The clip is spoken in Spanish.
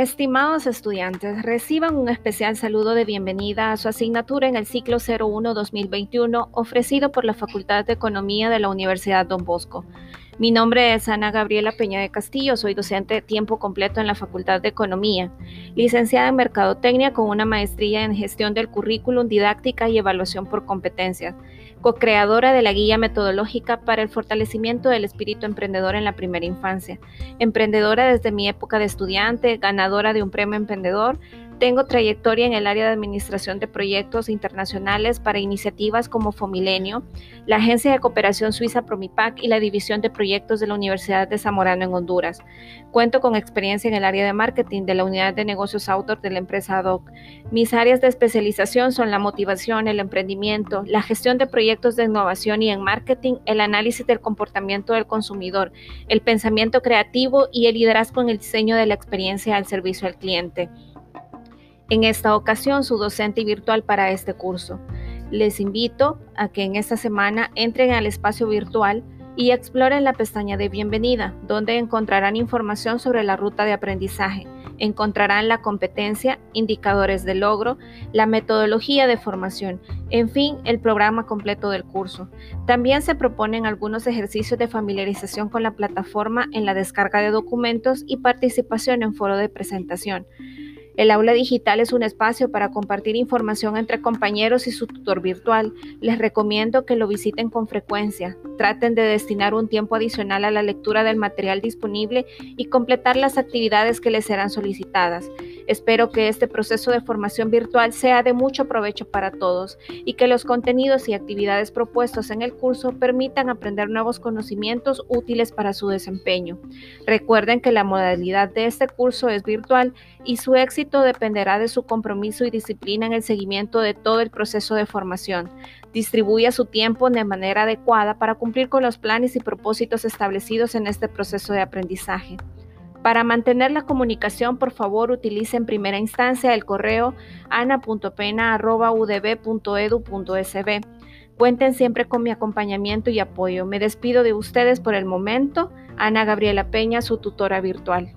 Estimados estudiantes, reciban un especial saludo de bienvenida a su asignatura en el ciclo 01-2021 ofrecido por la Facultad de Economía de la Universidad Don Bosco. Mi nombre es Ana Gabriela Peña de Castillo, soy docente de tiempo completo en la Facultad de Economía, licenciada en Mercadotecnia con una maestría en gestión del currículum, didáctica y evaluación por competencias, co-creadora de la guía metodológica para el fortalecimiento del espíritu emprendedor en la primera infancia, emprendedora desde mi época de estudiante, ganadora de un premio emprendedor, tengo trayectoria en el área de administración de proyectos internacionales para iniciativas como Fomilenio, la Agencia de Cooperación Suiza Promipac y la División de Proyectos de la Universidad de Zamorano en Honduras. Cuento con experiencia en el área de marketing de la Unidad de Negocios Outdoor de la empresa ADOC. Mis áreas de especialización son la motivación, el emprendimiento, la gestión de proyectos de innovación y en marketing, el análisis del comportamiento del consumidor, el pensamiento creativo y el liderazgo en el diseño de la experiencia al servicio al cliente en esta ocasión su docente virtual para este curso. Les invito a que en esta semana entren al espacio virtual y exploren la pestaña de bienvenida, donde encontrarán información sobre la ruta de aprendizaje. Encontrarán la competencia, indicadores de logro, la metodología de formación, en fin, el programa completo del curso. También se proponen algunos ejercicios de familiarización con la plataforma en la descarga de documentos y participación en foro de presentación. El aula digital es un espacio para compartir información entre compañeros y su tutor virtual. Les recomiendo que lo visiten con frecuencia. Traten de destinar un tiempo adicional a la lectura del material disponible y completar las actividades que les serán solicitadas. Espero que este proceso de formación virtual sea de mucho provecho para todos y que los contenidos y actividades propuestos en el curso permitan aprender nuevos conocimientos útiles para su desempeño. Recuerden que la modalidad de este curso es virtual y su éxito dependerá de su compromiso y disciplina en el seguimiento de todo el proceso de formación. Distribuya su tiempo de manera adecuada para cumplir con los planes y propósitos establecidos en este proceso de aprendizaje. Para mantener la comunicación, por favor, utilice en primera instancia el correo ana.pena.udb.edu.sb. Cuenten siempre con mi acompañamiento y apoyo. Me despido de ustedes por el momento. Ana Gabriela Peña, su tutora virtual.